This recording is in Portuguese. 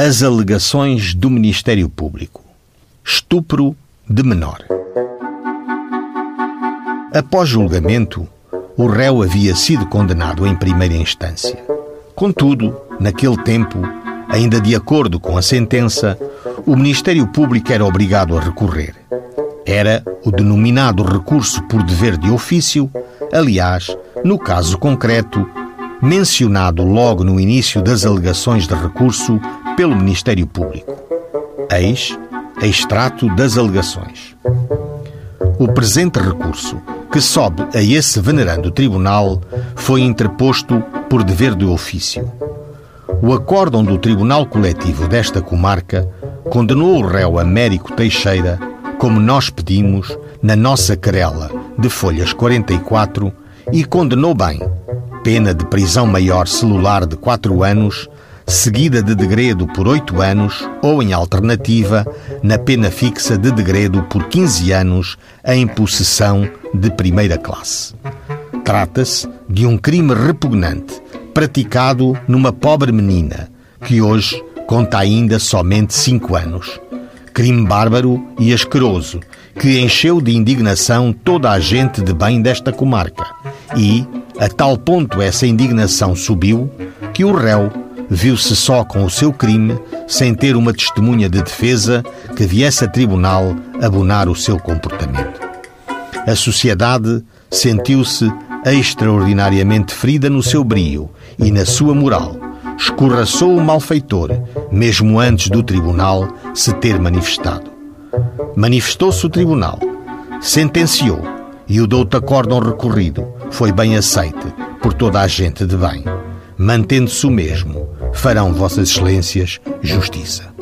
As alegações do Ministério Público. Estupro de menor. Após julgamento, o réu havia sido condenado em primeira instância. Contudo, naquele tempo, ainda de acordo com a sentença, o Ministério Público era obrigado a recorrer. Era o denominado recurso por dever de ofício, aliás, no caso concreto, mencionado logo no início das alegações de recurso pelo Ministério Público. Eis extrato das alegações. O presente recurso que sobe a esse venerando tribunal foi interposto por dever de ofício. O acórdão do Tribunal Coletivo desta comarca condenou o réu Américo Teixeira, como nós pedimos, na nossa querela de folhas 44 e condenou bem, pena de prisão maior celular de 4 anos, seguida de degredo por 8 anos ou, em alternativa, na pena fixa de degredo por 15 anos em possessão de primeira classe. Trata-se de um crime repugnante praticado numa pobre menina que hoje conta ainda somente 5 anos. Crime bárbaro e asqueroso que encheu de indignação toda a gente de bem desta comarca. E, a tal ponto essa indignação subiu, que o réu viu-se só com o seu crime, sem ter uma testemunha de defesa que viesse a tribunal abonar o seu comportamento. A sociedade sentiu-se extraordinariamente ferida no seu brio e na sua moral. Escorraçou o malfeitor, mesmo antes do tribunal se ter manifestado. Manifestou-se o tribunal, sentenciou e o douto acórdão recorrido foi bem aceite por toda a gente de bem. Mantendo-se o mesmo, farão Vossas Excelências justiça.